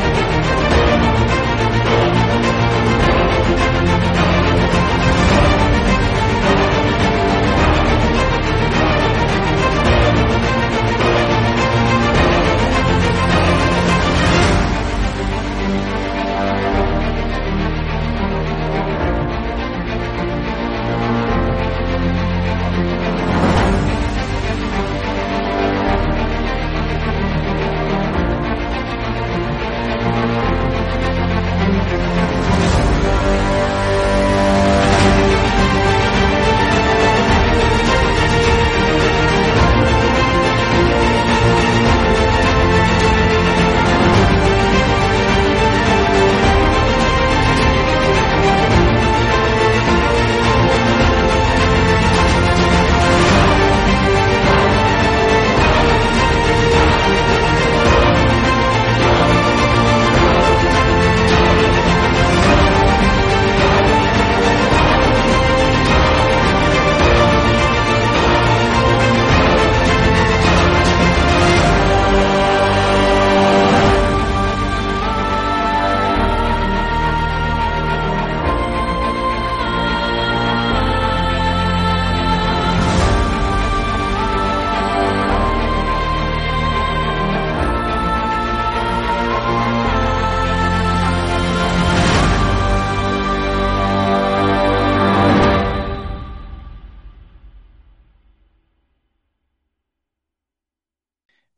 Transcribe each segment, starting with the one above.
Música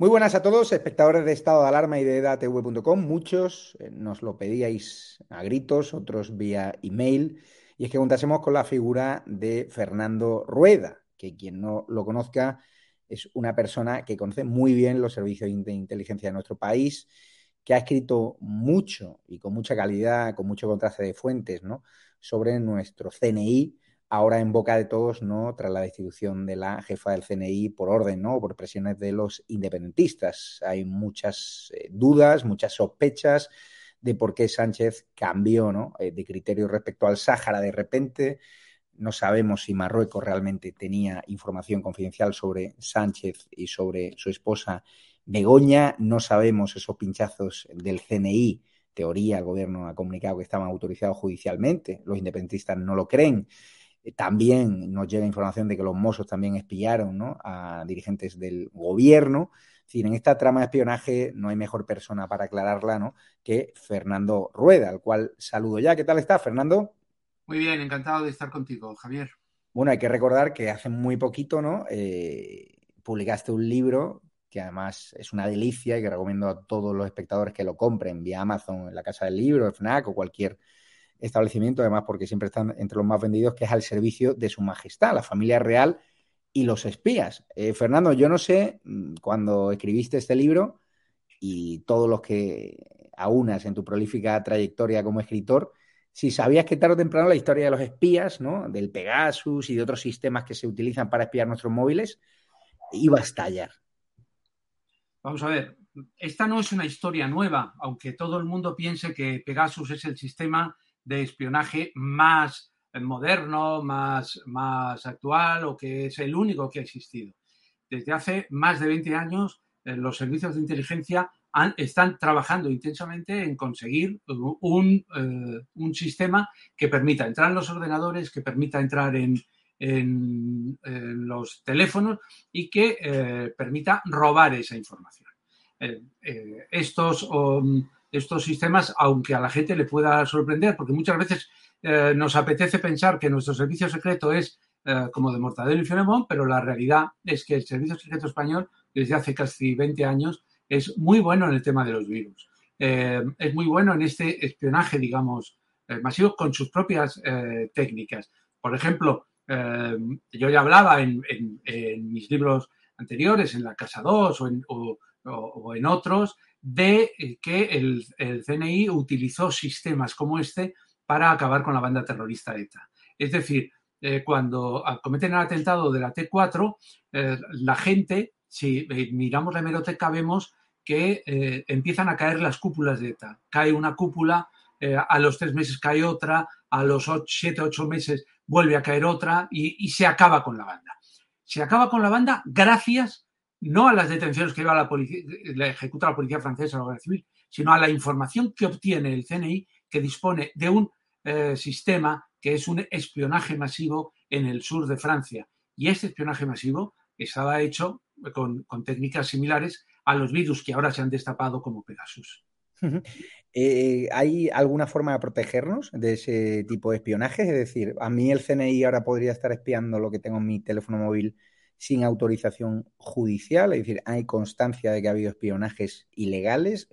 Muy buenas a todos, espectadores de Estado de Alarma y de edatv.com. Muchos eh, nos lo pedíais a gritos, otros vía email. Y es que contásemos con la figura de Fernando Rueda, que quien no lo conozca es una persona que conoce muy bien los servicios de inteligencia de nuestro país, que ha escrito mucho y con mucha calidad, con mucho contraste de fuentes, ¿no? sobre nuestro CNI ahora en boca de todos, ¿no? Tras la destitución de la jefa del CNI por orden, ¿no? Por presiones de los independentistas. Hay muchas eh, dudas, muchas sospechas de por qué Sánchez cambió, ¿no? Eh, de criterio respecto al Sáhara de repente. No sabemos si Marruecos realmente tenía información confidencial sobre Sánchez y sobre su esposa Begoña. No sabemos esos pinchazos del CNI. Teoría, el gobierno ha comunicado que estaban autorizados judicialmente. Los independentistas no lo creen. Eh, también nos llega información de que los Mossos también espiaron ¿no? a dirigentes del gobierno. Es decir, en esta trama de espionaje no hay mejor persona para aclararla ¿no? que Fernando Rueda, al cual saludo ya. ¿Qué tal está, Fernando? Muy bien, encantado de estar contigo, Javier. Bueno, hay que recordar que hace muy poquito ¿no? Eh, publicaste un libro que además es una delicia y que recomiendo a todos los espectadores que lo compren vía Amazon, en la Casa del Libro, FNAC o cualquier establecimiento, además porque siempre están entre los más vendidos, que es al servicio de su majestad, la familia real y los espías. Eh, Fernando, yo no sé, mm, cuando escribiste este libro y todos los que aunas en tu prolífica trayectoria como escritor, si sabías que tarde o temprano la historia de los espías, ¿no? del Pegasus y de otros sistemas que se utilizan para espiar nuestros móviles, iba a estallar. Vamos a ver, esta no es una historia nueva, aunque todo el mundo piense que Pegasus es el sistema de espionaje más moderno, más, más actual o que es el único que ha existido. Desde hace más de 20 años, eh, los servicios de inteligencia están trabajando intensamente en conseguir un, eh, un, sistema que permita entrar en los ordenadores, que permita entrar en, en, los teléfonos y que eh, permita robar esa información. estos um, estos sistemas, aunque a la gente le pueda sorprender, porque muchas veces eh, nos apetece pensar que nuestro servicio secreto es eh, como de Mortadelo y Filemón, pero la realidad es que el servicio secreto español, desde hace casi 20 años, es muy bueno en el tema de los virus. es muy bueno en este espionaje, digamos, masivo con sus propias técnicas. Por ejemplo, yo ya hablaba en, mis libros anteriores, en La Casa 2 o en, otros, de que el, el CNI utilizó sistemas como este para acabar con la banda terrorista ETA. Es decir, eh, cuando cometen el atentado de la T4, eh, la gente, si eh, miramos la hemeroteca, vemos que empiezan a caer las cúpulas de ETA. Cae una cúpula, a los tres meses cae otra, a los siete, ocho meses vuelve a caer otra y, se acaba con la banda. Se acaba con la banda gracias no a las detenciones que la policía, la ejecuta la policía francesa o la Guardia Civil, sino a la información que obtiene el CNI, que dispone de un sistema que es un espionaje masivo en el sur de Francia. Y este espionaje masivo estaba hecho con, técnicas similares a los virus que ahora se han destapado como Pegasus. Eh, ¿Hay alguna forma de protegernos de ese tipo de espionaje? Es decir, a mí el CNI ahora podría estar espiando lo que tengo en mi teléfono móvil sin autorización judicial, es decir, hay constancia de que ha habido espionajes ilegales,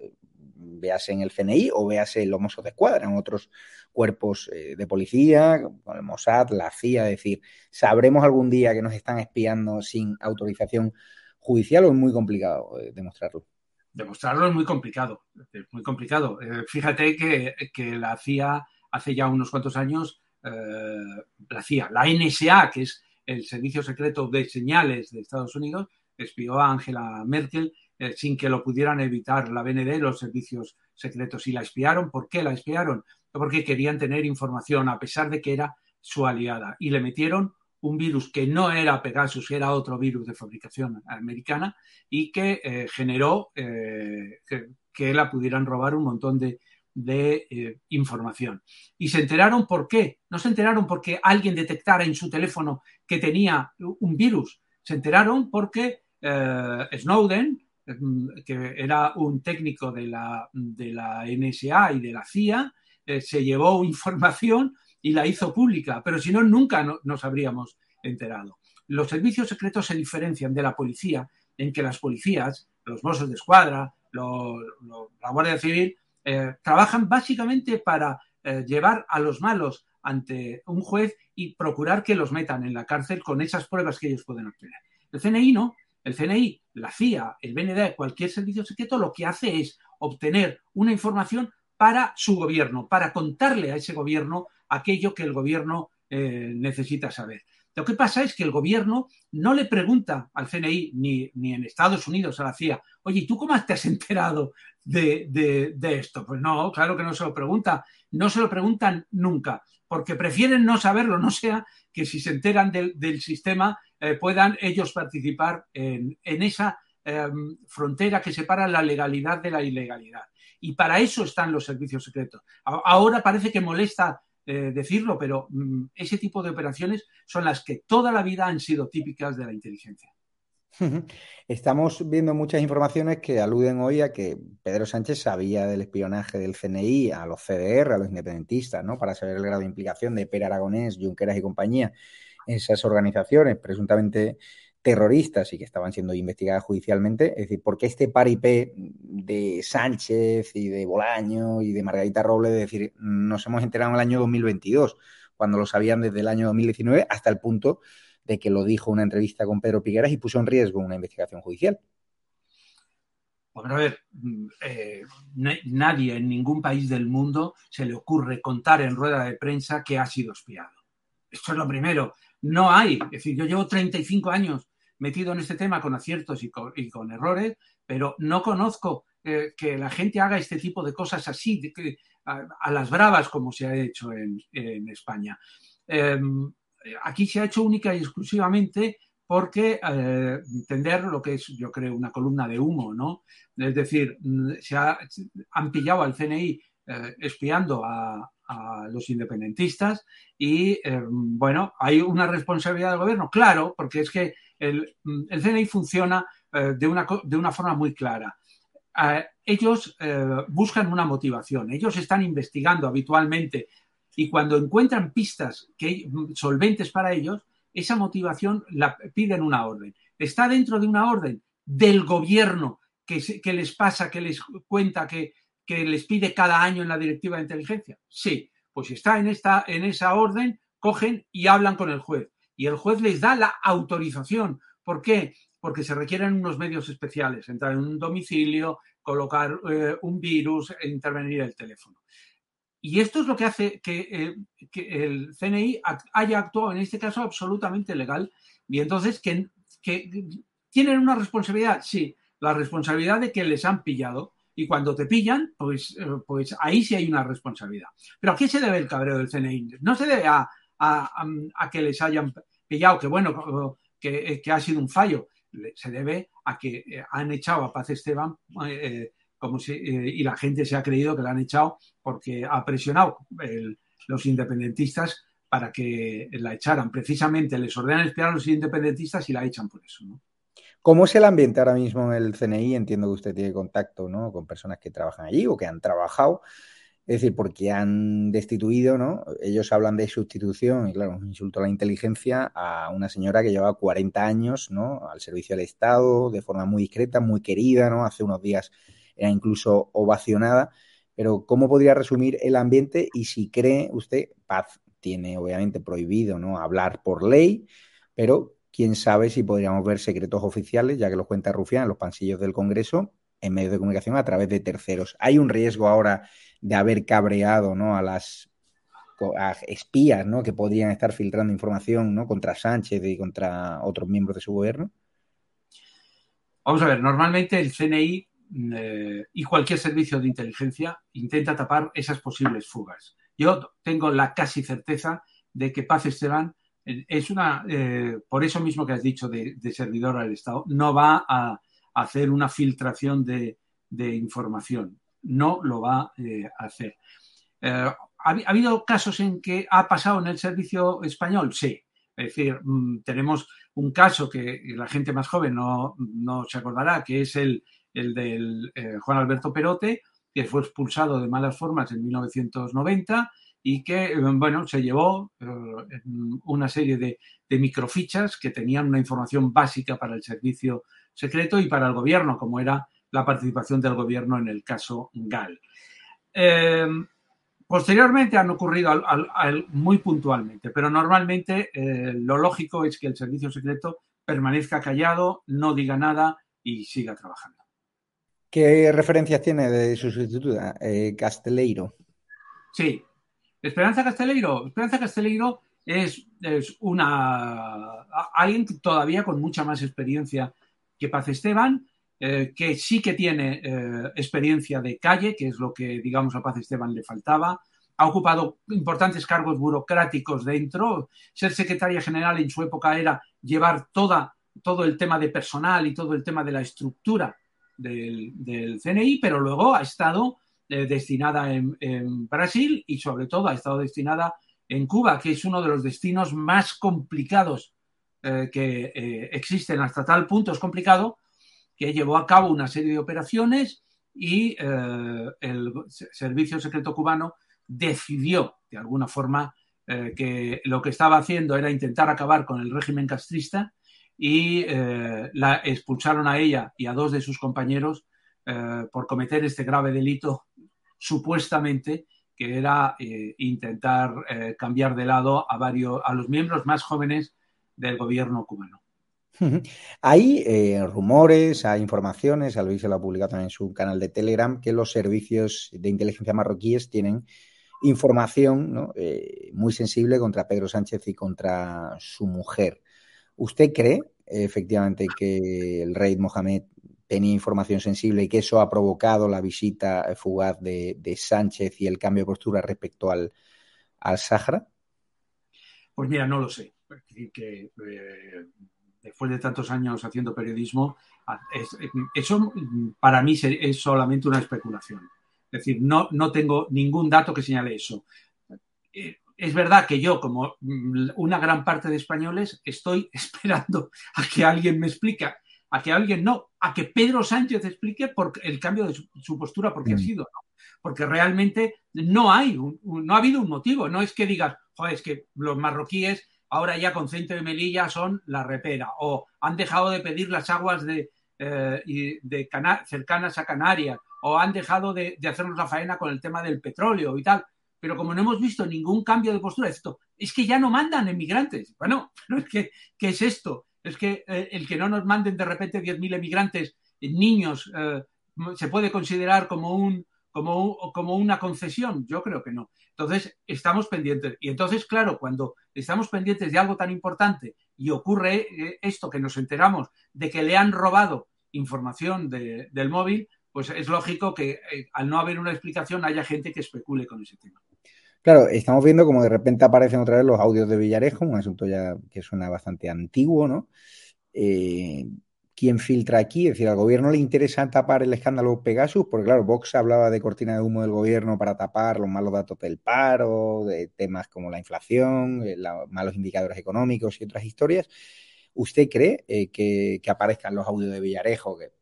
véase en el CNI o véase en los Mossos de Escuadra, en otros cuerpos eh, de policía, con el Mossad, la CIA, es decir, ¿sabremos algún día que nos están espiando sin autorización judicial o es muy complicado eh, demostrarlo? Demostrarlo es muy complicado, es muy complicado. Eh, fíjate que, la CIA hace ya unos cuantos años, la CIA, la NSA, que es el Servicio Secreto de Señales de Estados Unidos, espió a Angela Merkel eh, sin que lo pudieran evitar la BND, los servicios secretos. Y la espiaron. ¿Por qué la espiaron? Porque querían tener información, a pesar de que era su aliada. Y le metieron un virus que no era Pegasus, era otro virus de fabricación americana y que eh, generó eh, que, la pudieran robar un montón de, información. Y se enteraron por qué. No se enteraron porque alguien detectara en su teléfono que tenía un virus. Se enteraron porque Snowden que era un técnico de la, de la NSA y de la CIA, eh, se llevó información y la hizo pública, pero si no, nunca nos habríamos enterado. Los servicios secretos se diferencian de la policía en que las policías, los Mossos de Escuadra, la Guardia Civil, eh, trabajan básicamente para eh, llevar a los malos ante un juez y procurar que los metan en la cárcel con esas pruebas que ellos pueden obtener. El CNI no, el CNI, la CIA, el BND, cualquier servicio secreto, lo que hace es obtener una información para su gobierno, para contarle a ese gobierno aquello que el gobierno eh, necesita saber. Lo que pasa es que el gobierno no le pregunta al CNI ni, ni en Estados Unidos a la CIA, oye, ¿tú cómo te has enterado de, de, esto? Pues no, claro que no se lo pregunta, no se lo preguntan nunca, porque prefieren no saberlo, no sea que si se enteran del sistema eh, puedan ellos participar en, esa em, frontera que separa la legalidad de la ilegalidad. Y para eso están los servicios secretos. Ahora parece que molesta eh, decirlo, pero mm, ese tipo de operaciones son las que toda la vida han sido típicas de la inteligencia. Estamos viendo muchas informaciones que aluden hoy a que Pedro Sánchez sabía del espionaje del CNI a los CDR, a los independentistas, ¿no? Para saber el grado de implicación de Pere Aragonés, Junqueras y compañía esas organizaciones presuntamente terroristas y que estaban siendo investigadas judicialmente. Es decir, ¿por qué este paripé de Sánchez y de Bolaño y de Margarita Robles? Es decir, nos hemos enterado en el año 2022, cuando lo sabían desde el año 2019, hasta el punto de que lo dijo una entrevista con Pedro Pigueras y puso en riesgo una investigación judicial. Bueno, a ver, eh, nadie en ningún país del mundo se le ocurre contar en rueda de prensa que ha sido espiado. Esto es lo primero no hay. Es decir, yo llevo 35 años metido en este tema con aciertos y con, errores, pero no conozco que la gente haga este tipo de cosas así, a, las bravas como se ha hecho en, España. Em, aquí se ha hecho única y exclusivamente porque eh, entender lo que es, yo creo, una columna de humo, ¿no? Es decir, se han pillado al CNI eh, espiando a, los independentistas y, eh, bueno, hay una responsabilidad del gobierno, claro, porque es que el, el CNI funciona eh, de, una, de, una, forma muy clara. Eh, ellos buscan una motivación, ellos están investigando habitualmente y cuando encuentran pistas que, solventes para ellos, esa motivación la piden una orden. Está dentro de una orden del gobierno que, les pasa, que les cuenta que, les pide cada año en la directiva de inteligencia? Sí, pues está en, esta, en esa orden, cogen y hablan con el juez. Y el juez les da la autorización. ¿Por qué? Porque se requieren unos medios especiales, entrar en un domicilio, colocar eh, un virus e intervenir el teléfono. Y esto es lo que hace que, eh, el CNI haya actuado en este caso absolutamente legal. Y entonces, que tienen una responsabilidad, sí, la responsabilidad de que les han pillado. Y cuando te pillan, pues, eh, pues ahí sí hay una responsabilidad. Pero ¿a qué se debe el cabreo del CNI? No se debe a, a, que les hayan pillado, que bueno, que, que, ha sido un fallo. Se debe a que eh, han echado a Paz Esteban eh, como si, y la gente se ha creído que la han echado porque ha presionado los independentistas para que la echaran. Precisamente les ordenan espiar a los independentistas y la echan por eso. ¿no? ¿Cómo es el ambiente ahora mismo en el CNI? Entiendo que usted tiene contacto ¿no? con personas que trabajan allí o que han trabajado. Es decir, porque han destituido, ¿no? Ellos hablan de sustitución, y claro, un insulto a la inteligencia a una señora que lleva 40 años, ¿no? Al servicio del Estado, de forma muy discreta, muy querida, ¿no? Hace unos días era incluso ovacionada. Pero, ¿cómo podría resumir el ambiente? Y si cree usted, Paz tiene obviamente prohibido, ¿no? Hablar por ley, pero quién sabe si podríamos ver secretos oficiales, ya que los cuenta Rufián en los pansillos del Congreso, en medios de comunicación a través de terceros. Hay un riesgo ahora de haber cabreado ¿no? a las espías ¿no? que podrían estar filtrando información ¿no? contra Sánchez y contra otros miembros de su gobierno. Vamos a ver, normalmente el CNI eh, y cualquier servicio de inteligencia intenta tapar esas posibles fugas. Yo tengo la casi certeza de que Paz Esteban es una, eh, por eso mismo que has dicho de, servidor al Estado, no va a, hacer una filtración de, información, no lo va eh, a hacer. Eh, ¿ha, habido casos en que ha pasado en el servicio español? Sí. Es decir, mm, tenemos un caso que la gente más joven no, se acordará, que es el, el del Juan Alberto Perote, que fue expulsado de malas formas en 1990 y que, eh, bueno, se llevó eh, una serie de, microfichas que tenían una información básica para el servicio secreto y para el gobierno, como era la participación del gobierno en el caso GAL. Em, posteriormente han ocurrido muy puntualmente, pero normalmente eh, lo lógico es que el servicio secreto permanezca callado, no diga nada y siga trabajando. ¿Qué referencias tiene de su sustituta, Casteleiro? Sí, Esperanza Casteleiro. Esperanza Casteleiro es, es una alguien todavía con mucha más experiencia que Paz Esteban, eh, que sí que tiene eh, experiencia de calle, que es lo que, digamos, a Paz Esteban le faltaba. Ha ocupado importantes cargos burocráticos dentro. Ser secretaria general en su época era llevar toda, todo el tema de personal y todo el tema de la estructura del, CNI, pero luego ha estado eh, destinada en, Brasil y sobre todo ha estado destinada en Cuba, que es uno de los destinos más complicados que existen hasta tal punto es complicado que llevó a cabo una serie de operaciones y el Servicio Secreto Cubano decidió de alguna forma que lo que estaba haciendo era intentar acabar con el régimen castrista y la expulsaron a ella y a dos de sus compañeros por cometer este grave delito supuestamente que era eh, intentar eh, cambiar de lado a varios a los miembros más jóvenes del gobierno cubano. Hay eh, rumores, hay informaciones, Luis se lo ha publicado también en su canal de Telegram, que los servicios de inteligencia marroquíes tienen información muy sensible contra Pedro Sánchez y contra su mujer. ¿Usted cree efectivamente que el rey Mohamed tenía información sensible y que eso ha provocado la visita fugaz de, Sánchez y el cambio de postura respecto al, Sáhara? Pues mira, no lo sé. Que, eh, después de tantos años haciendo periodismo, eso para mí es solamente una especulación. Es decir, no, no tengo ningún dato que señale eso. Eh, es verdad que yo, como una gran parte de españoles, estoy esperando a que alguien me explique a que alguien no, a que Pedro Sánchez explique por el cambio de su, postura, porque ha mm. sido, porque realmente no hay, no ha habido un motivo, no es que digas, joder, es que los marroquíes ahora ya con Centro de Melilla son la repera, o han dejado de pedir las aguas de, eh, de cercanas a Canarias, o han dejado de, hacernos la faena con el tema del petróleo y tal. Pero como no hemos visto ningún cambio de postura, esto, es que ya no mandan emigrantes. Bueno, es que, ¿qué es esto? Es que eh, el que no nos manden de repente 10.000 emigrantes, eh, niños, eh, se puede considerar como, un, como, como una concesión. Yo creo que no. Entonces, estamos pendientes. Y entonces, claro, cuando estamos pendientes de algo tan importante y ocurre esto que nos enteramos de que le han robado información del móvil, pues es lógico que al no haber una explicación haya gente que especule con ese tema. Claro, estamos viendo como de repente aparecen otra vez los audios de Villarejo, un asunto ya que suena bastante antiguo, ¿no? Eh, ¿Quién filtra aquí? Es decir, al gobierno le interesa tapar el escándalo Pegasus, porque claro, Vox hablaba de cortina de humo del gobierno para tapar los malos datos del paro, de temas como la inflación, eh, los malos indicadores económicos y otras historias. ¿Usted cree eh, que, que, aparezcan los audios de Villarejo, que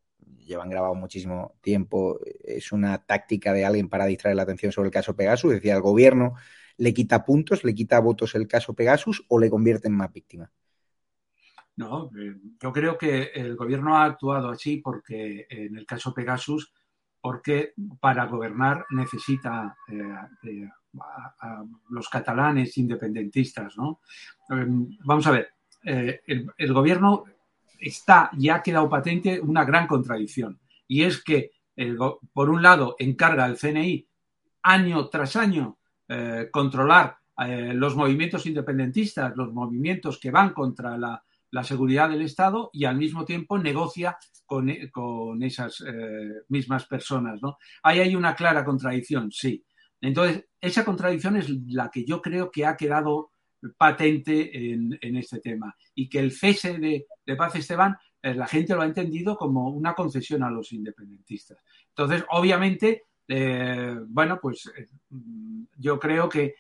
llevan grabado muchísimo tiempo, es una táctica de alguien para distraer la atención sobre el caso Pegasus. Es decir, al gobierno le quita puntos, le quita votos el caso Pegasus o le convierte en más víctima. No, eh, yo creo que el gobierno ha actuado así porque en el caso Pegasus, porque para gobernar necesita eh, a, los catalanes independentistas, ¿no? Em, vamos a ver, eh, el, gobierno está ya ha quedado patente una gran contradicción. Y es que, por un lado, encarga al CNI año tras año eh, controlar eh, los movimientos independentistas, los movimientos que van contra la, seguridad del Estado y al mismo tiempo negocia con, esas eh, mismas personas. ¿no? Ahí hay una clara contradicción, sí. Entonces, esa contradicción es la que yo creo que ha quedado patente en, este tema y que el cese de, Paz Esteban eh, la gente lo ha entendido como una concesión a los independentistas. Entonces, obviamente, eh, bueno, pues yo creo que,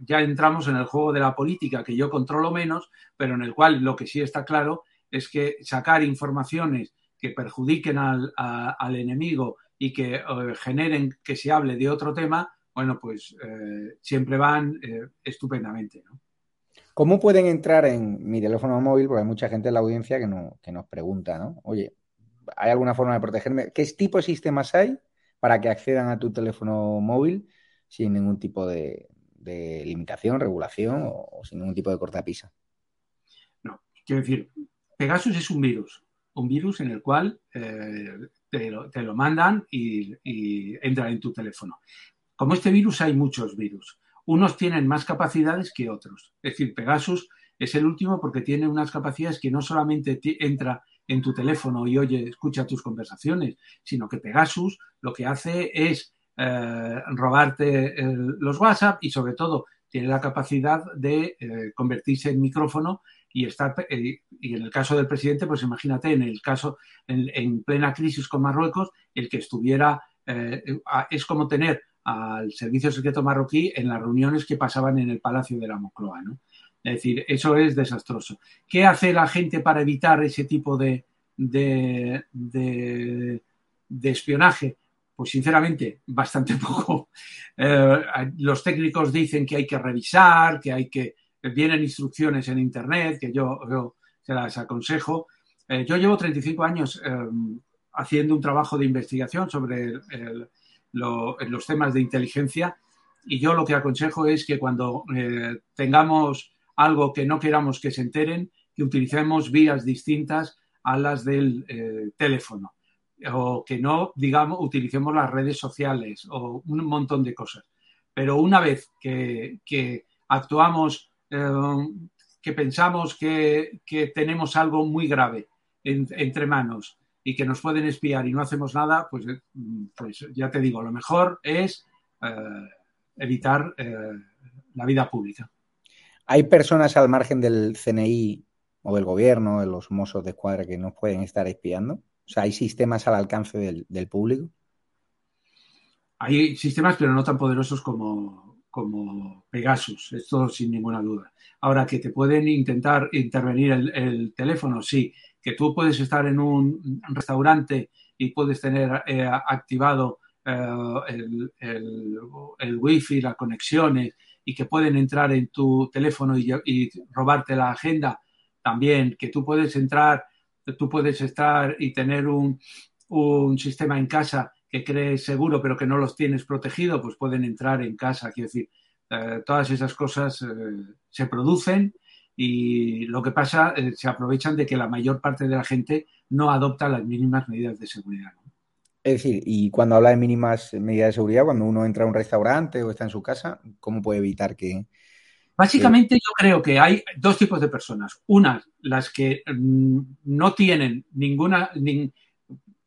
ya entramos en el juego de la política que yo controlo menos, pero en el cual lo que sí está claro es que sacar informaciones que perjudiquen al, al enemigo y que generen que se hable de otro tema, bueno, pues eh, siempre van eh, estupendamente. ¿no? ¿Cómo pueden entrar en mi teléfono móvil? Porque hay mucha gente en la audiencia que, no, que nos pregunta, ¿no? Oye, ¿hay alguna forma de protegerme? ¿Qué tipo de sistemas hay para que accedan a tu teléfono móvil sin ningún tipo de, limitación, regulación o, sin ningún tipo de cortapisa? No, quiero decir, Pegasus es un virus, un virus en el cual eh, te, lo, mandan y, y entra en tu teléfono. Como este virus hay muchos virus. Unos tienen más capacidades que otros. Es decir, Pegasus es el último porque tiene unas capacidades que no solamente entra en tu teléfono y oye, escucha tus conversaciones, sino que Pegasus lo que hace es eh, robarte los WhatsApp y sobre todo tiene la capacidad de eh, convertirse en micrófono y estar eh, y en el caso del presidente, pues imagínate en el caso en, plena crisis con Marruecos, el que estuviera es como tener al servicio secreto marroquí en las reuniones que pasaban en el Palacio de la Mocloa. ¿no? Es decir, eso es desastroso. ¿Qué hace la gente para evitar ese tipo de, de, espionaje? Pues sinceramente, bastante poco. Eh, los técnicos dicen que hay que revisar, que hay que... Vienen instrucciones en Internet, que yo, se las aconsejo. Eh, yo llevo 35 años eh, haciendo un trabajo de investigación sobre los temas de inteligencia y yo lo que aconsejo es que cuando tengamos algo que no queramos que se enteren, que utilicemos vías distintas a las del teléfono o que no, digamos, utilicemos las redes sociales o un montón de cosas. Pero una vez que, actuamos, eh, que pensamos que, tenemos algo muy grave entre manos y que nos pueden espiar y no hacemos nada, pues, eh, pues ya te digo, lo mejor es eh, evitar la vida pública. ¿Hay personas al margen del CNI o del gobierno, de los mozos de escuadra que nos pueden estar espiando? Sea, ¿hay sistemas al alcance del, público? Hay sistemas, pero no tan poderosos como, como Pegasus, esto sin ninguna duda. Ahora, que te pueden intentar intervenir el teléfono, sí que tú puedes estar en un restaurante y puedes tener eh, activado eh, el, el, wifi, las conexiones y que pueden entrar en tu teléfono y, robarte la agenda, también que tú puedes entrar, tú puedes estar y tener un, un sistema en casa que crees seguro pero que no los tienes protegido, pues pueden entrar en casa. Quiero decir, eh, todas esas cosas eh, se producen y lo que pasa, eh, se aprovechan de que la mayor parte de la gente no adopta las mínimas medidas de seguridad. Es decir, y cuando habla de mínimas medidas de seguridad, cuando uno entra a un restaurante o está en su casa, ¿cómo puede evitar que... Básicamente yo creo que hay dos tipos de personas. Unas, las que mm, no tienen ninguna,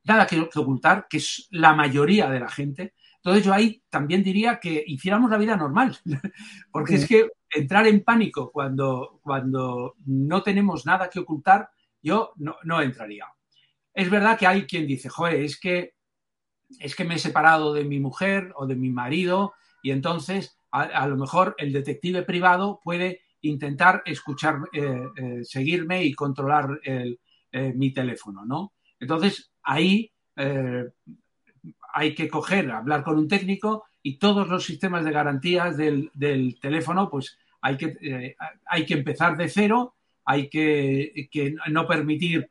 nada que ocultar, que es la mayoría de la gente. Entonces yo ahí también diría que hiciéramos la vida normal, porque es que entrar en pánico cuando, cuando no tenemos nada que ocultar, yo no, no entraría. Es verdad que hay quien dice, joder, es que es que me he separado de mi mujer o de mi marido y entonces a, lo mejor el detective privado puede intentar escuchar, eh, eh, seguirme y controlar eh, mi teléfono, ¿no? Entonces ahí hay que coger, hablar con un técnico y todos los sistemas de garantías del, teléfono, pues hay que, hay que empezar de cero, hay que, que no permitir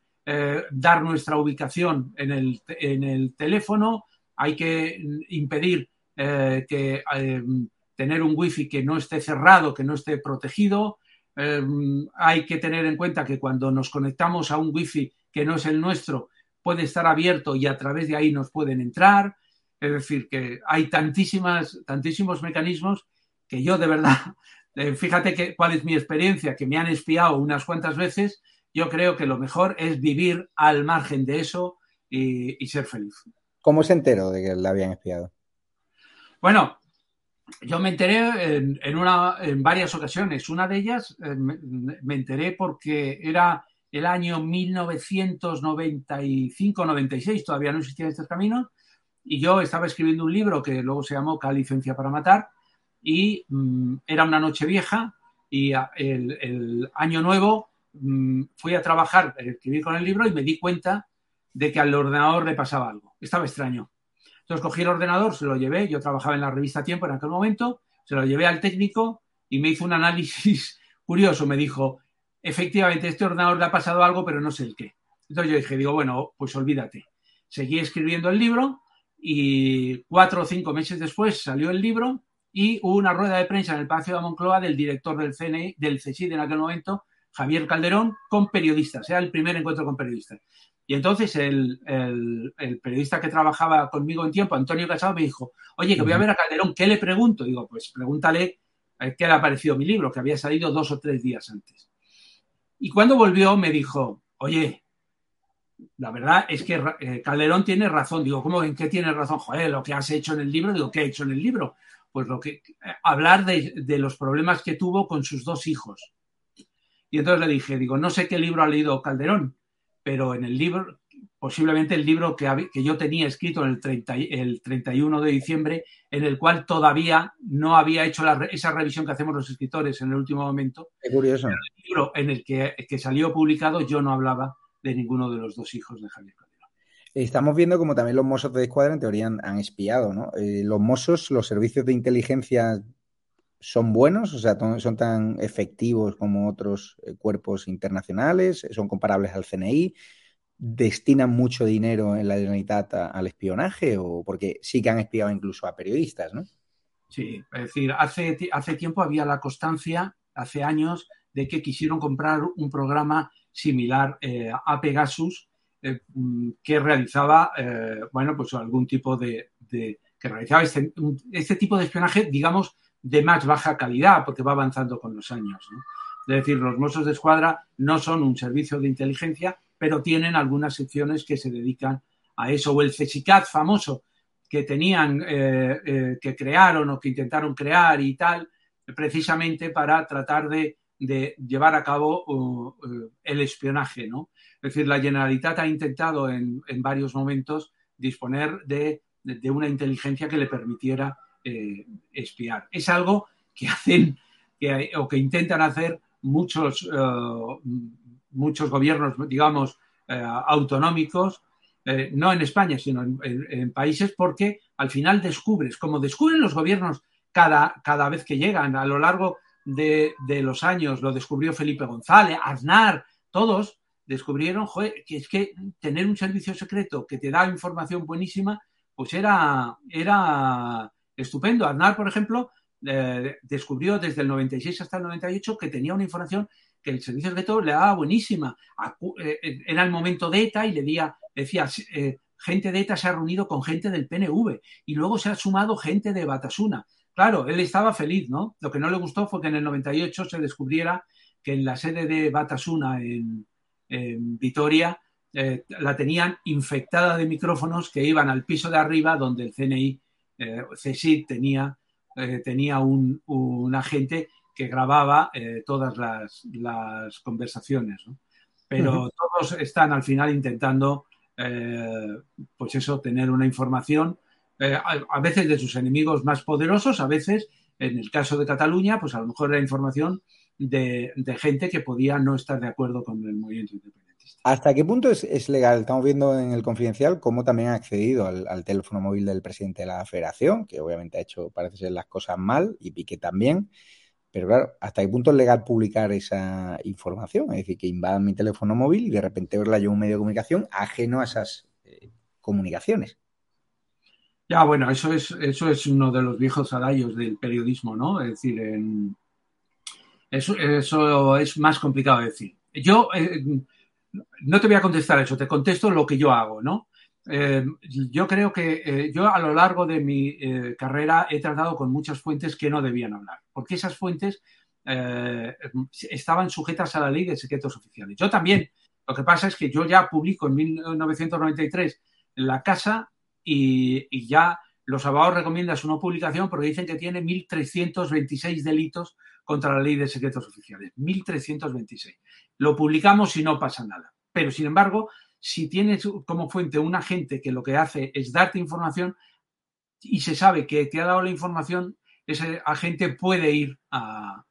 dar nuestra ubicación en el, en el, teléfono, hay que impedir que, tener un wifi que no esté cerrado, que no esté protegido. hay que tener en cuenta que cuando nos conectamos a un wifi que no es el nuestro, puede estar abierto y a través de ahí nos pueden entrar. Es decir, que hay tantísimas, tantísimos mecanismos que yo de verdad, fíjate que, cuál es mi experiencia, que me han espiado unas cuantas veces yo creo que lo mejor es vivir al margen de eso y, ser feliz. ¿Cómo se enteró de que la habían espiado? Bueno, yo me enteré en, una, en varias ocasiones. Una de ellas eh, me, enteré porque era el año 1995-96, todavía no existían estos caminos, y yo estaba escribiendo un libro que luego se llamó Calicencia para Matar, y mm, era una noche vieja, y el, año nuevo Mm, fui a trabajar, a escribir con el libro y me di cuenta de que al ordenador le pasaba algo. Estaba extraño. Entonces cogí el ordenador, se lo llevé, yo trabajaba en la revista Tiempo en aquel momento, se lo llevé al técnico y me hizo un análisis curioso. Me dijo, efectivamente, este ordenador le ha pasado algo, pero no sé el qué. Entonces yo dije, digo, bueno, pues olvídate. Seguí escribiendo el libro y cuatro o cinco meses después salió el libro y hubo una rueda de prensa en el Palacio de Moncloa del director del CNI, del CSID en aquel momento, Javier Calderón con periodistas, era el primer encuentro con periodistas. Y entonces el, periodista que trabajaba conmigo en tiempo, Antonio Casado, me dijo, oye, que voy a ver a Calderón, ¿qué le pregunto? Digo, pues pregúntale eh, qué le ha parecido mi libro, que había salido dos o tres días antes. Y cuando volvió me dijo, oye, la verdad es que eh, Calderón tiene razón. Digo, ¿cómo en qué tiene razón? Joder, lo que has hecho en el libro. Digo, ¿qué ha hecho en el libro? Pues lo que eh, hablar de los problemas que tuvo con sus dos hijos y entonces le dije, digo, no sé qué libro ha leído Calderón, pero en el libro, posiblemente el libro que, que yo tenía escrito en el, 30, el 31 de diciembre, en el cual todavía no había hecho esa revisión que hacemos los escritores en el último momento. Qué curioso. el libro en el que, salió publicado yo no hablaba de ninguno de los dos hijos de Javier Calderón. Estamos viendo como también los mozos de escuadra en teoría han, espiado, ¿no? Eh, los mozos, los servicios de inteligencia son buenos, o sea, son tan efectivos como otros eh, cuerpos internacionales, son comparables al CNI, destinan mucho dinero en la Generalitat al espionaje o porque sí que han espiado incluso a periodistas, ¿no? Sí, es decir, hace, hace tiempo había la constancia, hace años, de que quisieron comprar un programa similar eh, a Pegasus eh, mm, que realizaba, bueno, pues algún tipo de, que realizaba este, este tipo de espionaje, digamos, de más baja calidad, porque va avanzando con los años. Es decir, los Mossos de Escuadra no son un servicio de inteligencia, pero tienen algunas secciones que se dedican a eso. O el CESICAT famoso, que tenían, eh, eh, que crearon o que intentaron crear y tal, precisamente para tratar de, llevar a cabo uh, uh, el espionaje. ¿no? Es decir, la Generalitat ha intentado en, varios momentos disponer de, de, una inteligencia que le permitiera eh, espiar. Es algo que hacen que, o que intentan hacer muchos, eh, muchos gobiernos, digamos, eh, autonómicos, no en España, sino en, países, porque al final descubres, como descubren los gobiernos cada, cada vez que llegan, a lo largo de, los años, lo descubrió Felipe González, Aznar, todos descubrieron que es que tener un servicio secreto que te da información buenísima pues era, era estupendo. Aznar, por ejemplo, eh, descubrió desde el 96 hasta el 98 que tenía una información que el servicio secreto le daba buenísima. Eh, eh, era el momento de ETA y le decía, decía gente de ETA se ha reunido con gente del PNV y luego se ha sumado gente de Batasuna. Claro, él estaba feliz, ¿no? Lo que no le gustó fue que en el 98 se descubriera que en la sede de Batasuna en, Vitoria la tenían infectada de micrófonos que iban al piso de arriba donde el CNI, Tenía eh, tenía un, agente que grababa eh, todas las, conversaciones. Pero todos están al final intentando, eh, pues eso, tener una información, a, veces de sus enemigos más poderosos, a veces, en el caso de Cataluña, pues a lo mejor era información de, de gente que podía no estar de acuerdo con el movimiento independiente. ¿Hasta qué punto es, legal? Estamos viendo en el confidencial cómo también ha accedido al, teléfono móvil del presidente de la federación, que obviamente ha hecho, parece ser, las cosas mal, y Piqué también. Pero claro, ¿hasta qué punto es legal publicar esa información? Es decir, que invadan mi teléfono móvil y de repente verla yo en un medio de comunicación ajeno a esas eh, comunicaciones. Ya, bueno, eso es, eso es uno de los viejos salarios del periodismo, ¿no? Es decir, eso, eso, es más complicado de decir. Yo, eh, no te voy a contestar eso, te contesto lo que yo hago, ¿no? Eh, yo creo que eh, yo a lo largo de mi eh, carrera he tratado con muchas fuentes que no debían hablar, porque esas fuentes estaban sujetas a la ley de secretos oficiales. Yo también. Lo que pasa es que yo ya publico en 1993 en la casa y, y ya los abogados recomiendan su no publicación porque dicen que tiene 1.326 delitos contra la ley de secretos oficiales. 1.326. Lo publicamos y no pasa nada. Pero, sin embargo, si tienes como fuente un agente que lo que hace es darte información y se sabe que te ha dado la información, ese agente puede ir a,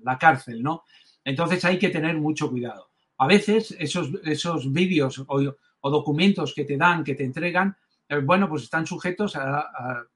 la cárcel, ¿no? Entonces hay que tener mucho cuidado. A veces esos, esos vídeos o, documentos que te dan, que te entregan, eh, bueno, pues están sujetos a,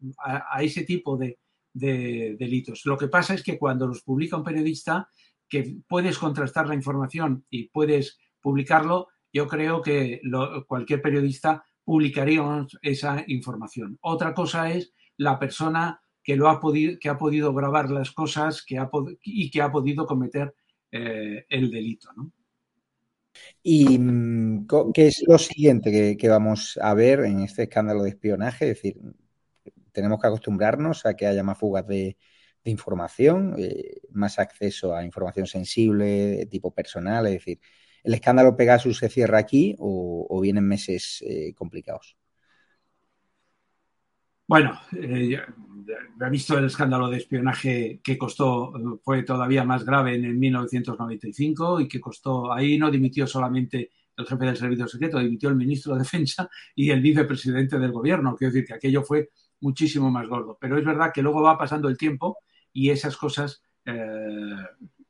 ese tipo de, de delitos. Lo que pasa es que cuando los publica un periodista, que puedes contrastar la información y puedes publicarlo, yo creo que cualquier periodista publicaría esa información. Otra cosa es la persona que, lo ha, podido, que ha podido grabar las cosas que ha, y que ha podido cometer eh, el delito. ¿Y mm, qué es lo siguiente que, vamos a ver en este escándalo de espionaje? Es decir, tenemos que acostumbrarnos a que haya más fugas de, información, eh, más acceso a información sensible, tipo personal, es decir, ¿el escándalo Pegasus se cierra aquí o, vienen meses eh, complicados? Bueno, eh, he visto el escándalo de espionaje que costó, fue todavía más grave en el 1995 y que costó, ahí no dimitió solamente el jefe del servicio secreto, dimitió el ministro de Defensa y el vicepresidente del gobierno. Quiero decir que aquello fue muchísimo más gordo. Pero es verdad que luego va pasando el tiempo y esas cosas eh,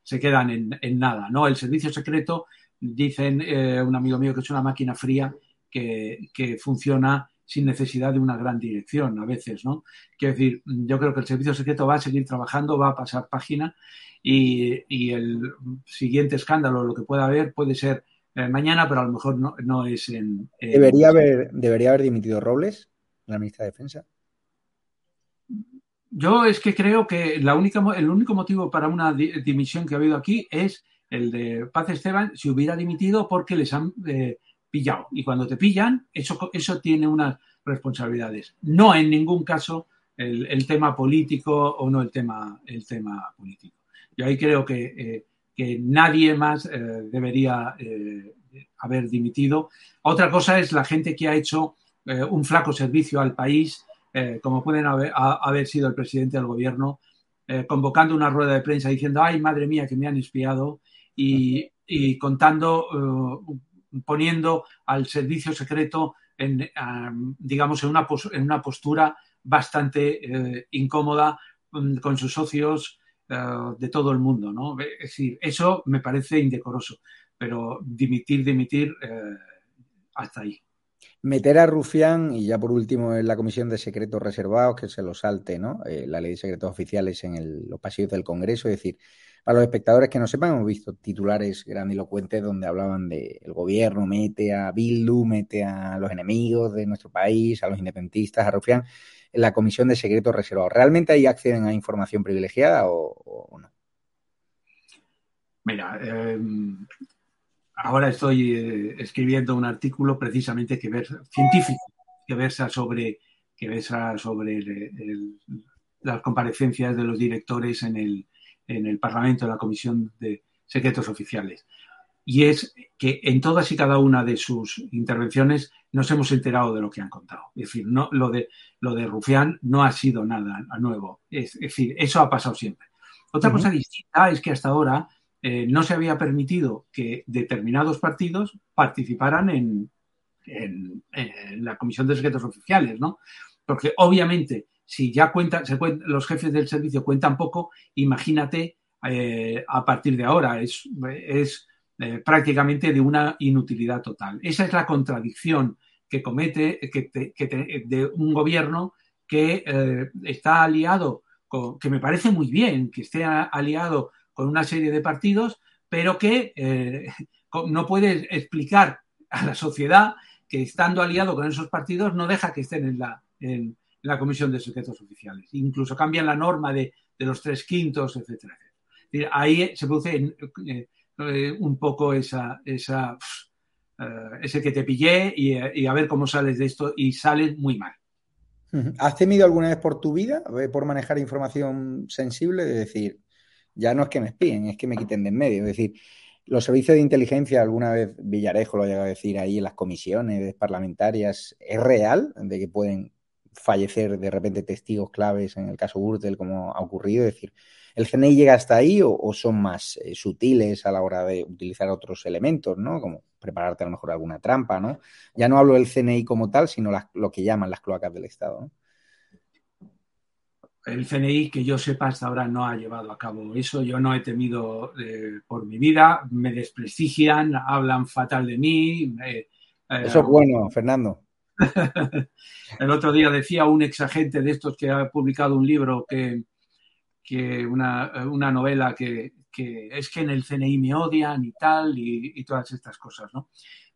se quedan en, nada. ¿no? El servicio secreto, dicen eh, un amigo mío que es una máquina fría que, funciona sin necesidad de una gran dirección a veces, ¿no? Quiero decir, yo creo que el servicio secreto va a seguir trabajando, va a pasar página y, el siguiente escándalo, lo que pueda haber, puede ser eh, mañana, pero a lo mejor no, es en... ¿Debería, haber, ¿Debería haber dimitido Robles, la ministra de Defensa? Yo es que creo que la única, el único motivo para una dimisión que ha habido aquí es el de Paz Esteban si hubiera dimitido porque les han eh, pillado. Y cuando te pillan, eso, eso tiene unas responsabilidades. No en ningún caso el, tema político o no el tema, el tema político. Yo ahí creo que, eh, nadie más eh, debería haber dimitido. Otra cosa es la gente que ha hecho un flaco servicio al país eh, como pueden haber, sido el presidente del gobierno, eh, convocando una rueda de prensa diciendo, ay, madre mía, que me han espiado, y, contando, eh, poniendo al servicio secreto en, digamos, en una, en una postura bastante incómoda mm, con sus socios de todo el mundo, ¿no? Es decir, eso me parece indecoroso, pero dimitir, dimitir, hasta ahí meter a Rufián y ya por último en la Comisión de Secretos Reservados, que se lo salte, ¿no? Eh, la ley de secretos oficiales en los pasillos del Congreso, es decir, Para los espectadores que no sepan, hemos visto titulares grandilocuentes donde hablaban de el gobierno mete a Bildu, mete a los enemigos de nuestro país, a los independentistas, a Rufián, en la Comisión de Secretos Reservados. ¿Realmente ahí acceden a información privilegiada o, no? Mira, eh, ahora estoy eh, escribiendo un artículo precisamente que versa, científico, que versa sobre, que versa sobre las comparecencias de los directores en el, en el Parlamento, en la Comisión de Secretos Oficiales. Y es que en todas y cada una de sus intervenciones nos hemos enterado de lo que han contado. Es decir, no, lo, de, lo de Rufián no ha sido nada nuevo. Es, decir, eso ha pasado siempre. Otra cosa distinta es que hasta ahora eh, no se había permitido que determinados partidos participaran en, en, la Comisión de Secretos Oficiales, ¿no? Porque obviamente si ya cuentan, se los jefes del servicio cuentan poco, imagínate eh, a partir de ahora. Es, es eh, prácticamente de una inutilidad total. Esa es la contradicción que comete que de un gobierno que está aliado, con, que me parece muy bien que esté aliado con una serie de partidos, pero que no puede explicar a la sociedad que estando aliado con esos partidos no deja que estén en la, en, la Comisión de Secretos Oficiales. Incluso cambian la norma de, los tres quintos, etcétera, Ahí se produce eh, eh, un poco esa, esa eh, ese que te pillé y, a ver cómo sales de esto y sales muy mal. ¿Has temido alguna vez por tu vida por manejar información sensible? De decir, ya no es que me espíen, es que me quiten de en medio. Es decir, los servicios de inteligencia, alguna vez Villarejo lo ha llegado a decir ahí en las comisiones parlamentarias, ¿es real de que pueden fallecer de repente testigos claves en el caso Gürtel, como ha ocurrido? Es decir, ¿el CNI llega hasta ahí o, son más eh, sutiles a la hora de utilizar otros elementos, ¿no? Como prepararte a lo mejor alguna trampa, ¿no? Ya no hablo del CNI como tal, sino lo que llaman las cloacas del Estado, ¿no? El CNI, que yo sepa, hasta ahora no ha llevado a cabo eso. Yo no he temido eh, por mi vida. Me desprestigian, hablan fatal de mí. Eh, eso es bueno, Fernando. el otro día decía un exagente de estos que ha publicado un libro que, una, novela que, es que en el CNI me odian y tal y, todas estas cosas, ¿no?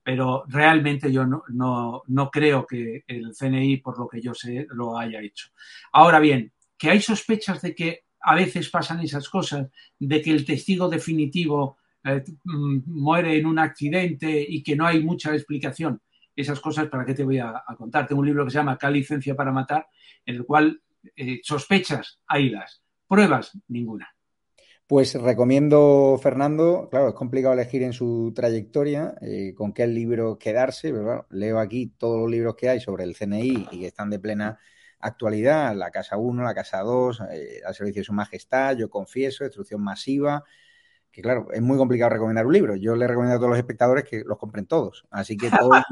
Pero realmente yo no, no, creo que el CNI, por lo que yo sé, lo haya hecho. Ahora bien, que hay sospechas de que a veces pasan esas cosas, de que el testigo definitivo eh, mm, muere en un accidente y que no hay mucha explicación esas cosas, ¿para qué te voy a, contar? Tengo un libro que se llama ¿Qué licencia para matar? en el cual eh, sospechas hay las, pruebas ninguna. Pues recomiendo, Fernando, claro, es complicado elegir en su trayectoria eh, con qué libro quedarse, pero leo aquí todos los libros que hay sobre el CNI y que están de plena actualidad, la Casa 1, la Casa 2, eh, al servicio de su majestad, yo confieso, destrucción masiva, que claro, es muy complicado recomendar un libro. Yo le recomiendo a todos los espectadores que los compren todos. Así que todos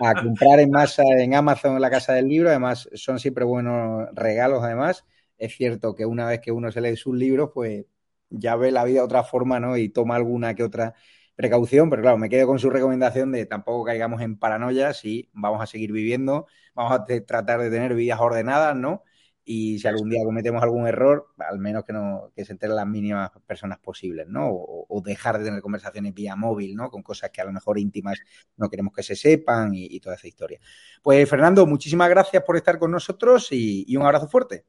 a comprar en masa en Amazon en la casa del libro. Además, son siempre buenos regalos. Además, es cierto que una vez que uno se lee sus libros, pues ya ve la vida de otra forma, ¿no? Y toma alguna que otra precaución, pero claro, me quedo con su recomendación de tampoco caigamos en paranoias y vamos a seguir viviendo, vamos a tratar de tener vidas ordenadas, ¿no? y si algún día cometemos algún error, al menos que, no, que se enteren las mínimas personas posibles, ¿no? O, dejar de tener conversaciones vía móvil, ¿no? Con cosas que a lo mejor íntimas no queremos que se sepan y, toda esa historia. Pues Fernando, muchísimas gracias por estar con nosotros y, un abrazo fuerte.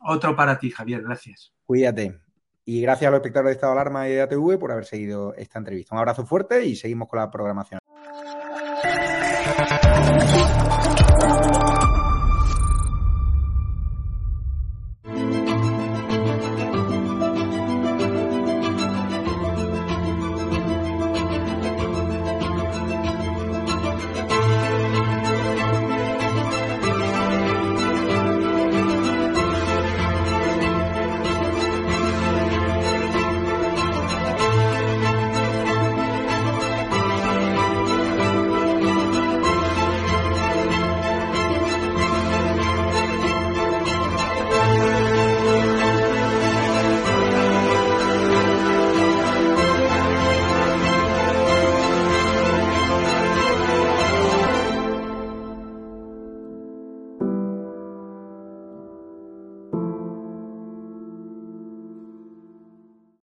Otro para ti, Javier, gracias. Cuídate. Y gracias a los espectadores de Estado de Alarma y de ATV por haber seguido esta entrevista. Un abrazo fuerte y seguimos con la programación.